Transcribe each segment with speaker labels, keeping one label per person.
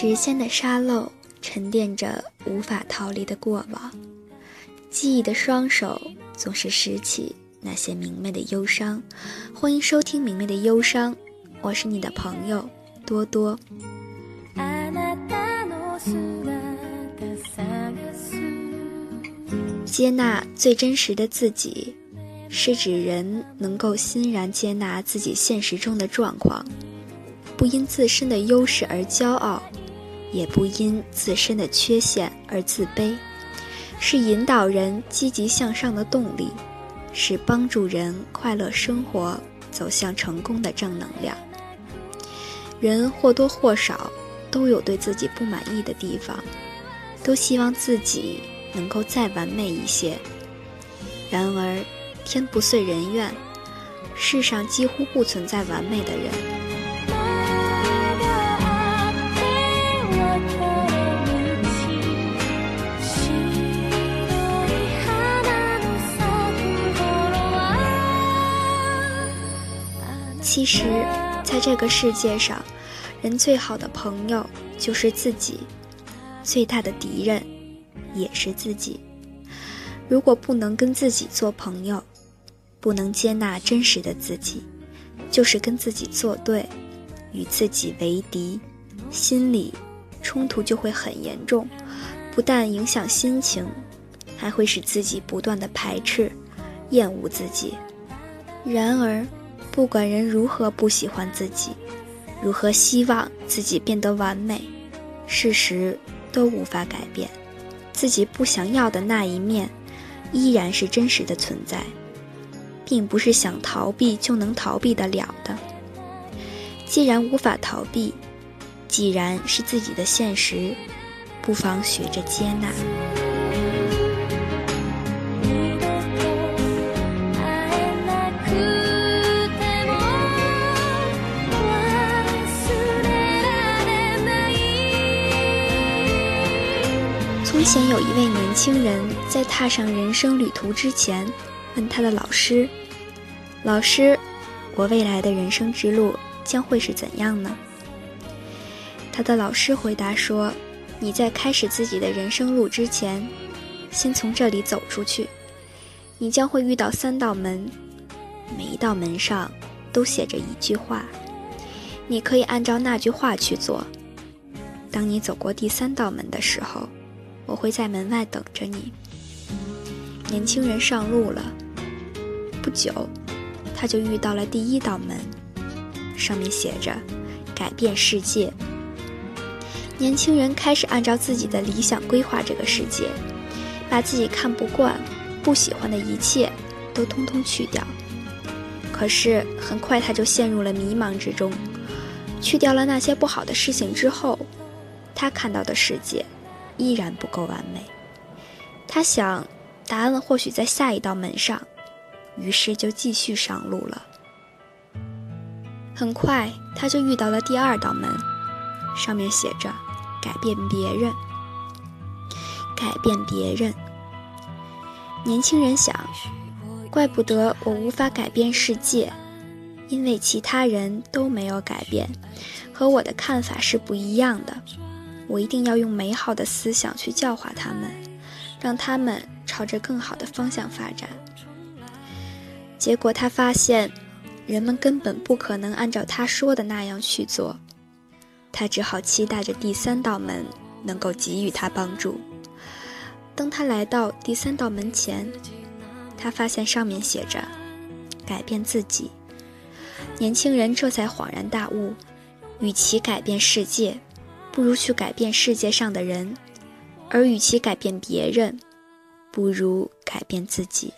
Speaker 1: 时间的沙漏沉淀着无法逃离的过往，记忆的双手总是拾起那些明媚的忧伤。欢迎收听《明媚的忧伤》，我是你的朋友多多。接纳最真实的自己，是指人能够欣然接纳自己现实中的状况，不因自身的优势而骄傲，也不因自身的缺陷而自卑，是引导人积极向上的动力，是帮助人快乐生活、走向成功的正能量。人或多或少都有对自己不满意的地方，都希望自己。能够再完美一些。然而，天不遂人愿，世上几乎不存在完美的人。其实，在这个世界上，人最好的朋友就是自己，最大的敌人。也是自己。如果不能跟自己做朋友，不能接纳真实的自己，就是跟自己作对，与自己为敌，心里冲突就会很严重，不但影响心情，还会使自己不断的排斥、厌恶自己。然而，不管人如何不喜欢自己，如何希望自己变得完美，事实都无法改变。自己不想要的那一面，依然是真实的存在，并不是想逃避就能逃避得了的。既然无法逃避，既然是自己的现实，不妨学着接纳。从前有一位年轻人，在踏上人生旅途之前，问他的老师：“老师，我未来的人生之路将会是怎样呢？”他的老师回答说：“你在开始自己的人生路之前，先从这里走出去，你将会遇到三道门，每一道门上都写着一句话，你可以按照那句话去做。当你走过第三道门的时候。”我会在门外等着你。年轻人上路了，不久，他就遇到了第一道门，上面写着“改变世界”。年轻人开始按照自己的理想规划这个世界，把自己看不惯、不喜欢的一切都通通去掉。可是很快他就陷入了迷茫之中。去掉了那些不好的事情之后，他看到的世界。依然不够完美，他想，答案或许在下一道门上，于是就继续上路了。很快，他就遇到了第二道门，上面写着“改变别人”。改变别人，年轻人想，怪不得我无法改变世界，因为其他人都没有改变，和我的看法是不一样的。我一定要用美好的思想去教化他们，让他们朝着更好的方向发展。结果他发现，人们根本不可能按照他说的那样去做。他只好期待着第三道门能够给予他帮助。当他来到第三道门前，他发现上面写着“改变自己”。年轻人这才恍然大悟：与其改变世界。不如去改变世界上的人，而与其改变别人，不如改变自己。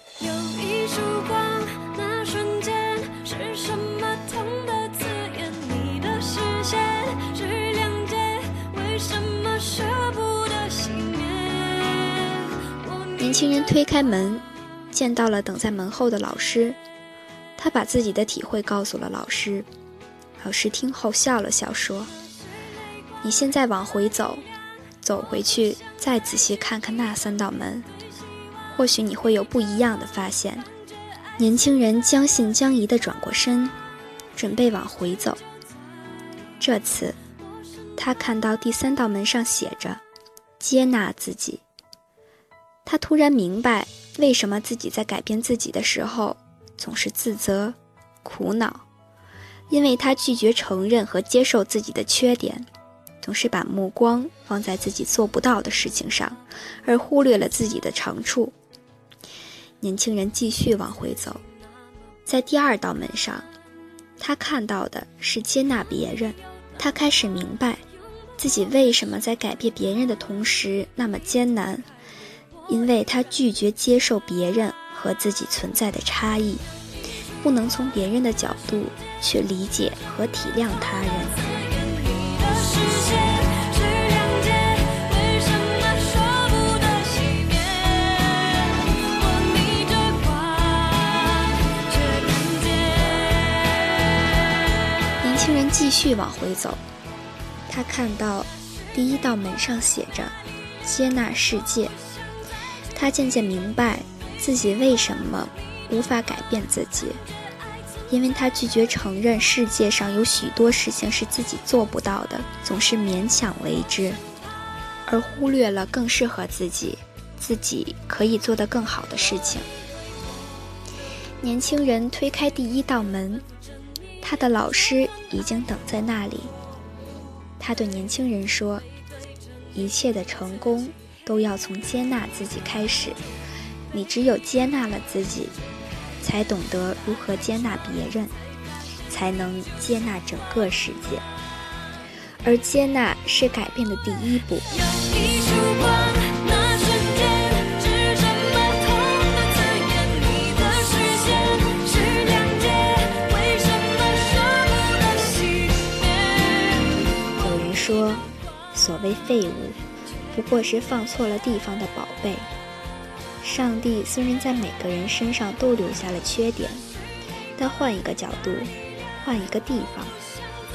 Speaker 1: 年轻人推开门，见到了等在门后的老师，他把自己的体会告诉了老师。老师听后笑了笑说。你现在往回走，走回去，再仔细看看那三道门，或许你会有不一样的发现。年轻人将信将疑地转过身，准备往回走。这次，他看到第三道门上写着“接纳自己”。他突然明白，为什么自己在改变自己的时候总是自责、苦恼，因为他拒绝承认和接受自己的缺点，总是把目光放在自己做不到的事情上，而忽略了自己的长处。年轻人继续往回走，在第二道门上，他看到的是接纳别人。他开始明白，自己为什么在改变别人的同时那么艰难。因为他拒绝接受别人和自己存在的差异，不能从别人的角度去理解和体谅他人。续往回走，他看到第一道门上写着“接纳世界”。他渐渐明白自己为什么无法改变自己，因为他拒绝承认世界上有许多事情是自己做不到的，总是勉强为之，而忽略了更适合自己、自己可以做得更好的事情。年轻人推开第一道门，他的老师已经等在那里。他对年轻人说：“一切的成功。”都要从接纳自己开始。你只有接纳了自己，才懂得如何接纳别人，才能接纳整个世界。而接纳是改变的第一步。为废物。不过是放错了地方的宝贝。上帝虽然在每个人身上都留下了缺点，但换一个角度，换一个地方，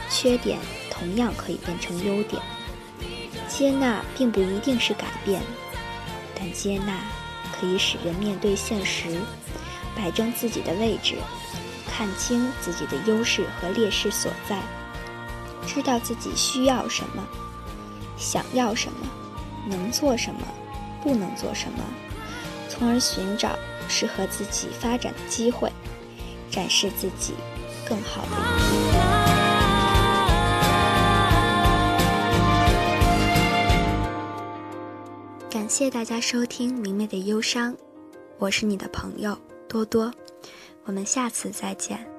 Speaker 1: 缺点同样可以变成优点。接纳并不一定是改变，但接纳可以使人面对现实，摆正自己的位置，看清自己的优势和劣势所在，知道自己需要什么，想要什么。能做什么，不能做什么，从而寻找适合自己发展的机会，展示自己更好的一面。感谢大家收听明媚的忧伤，我是你的朋友多多，我们下次再见。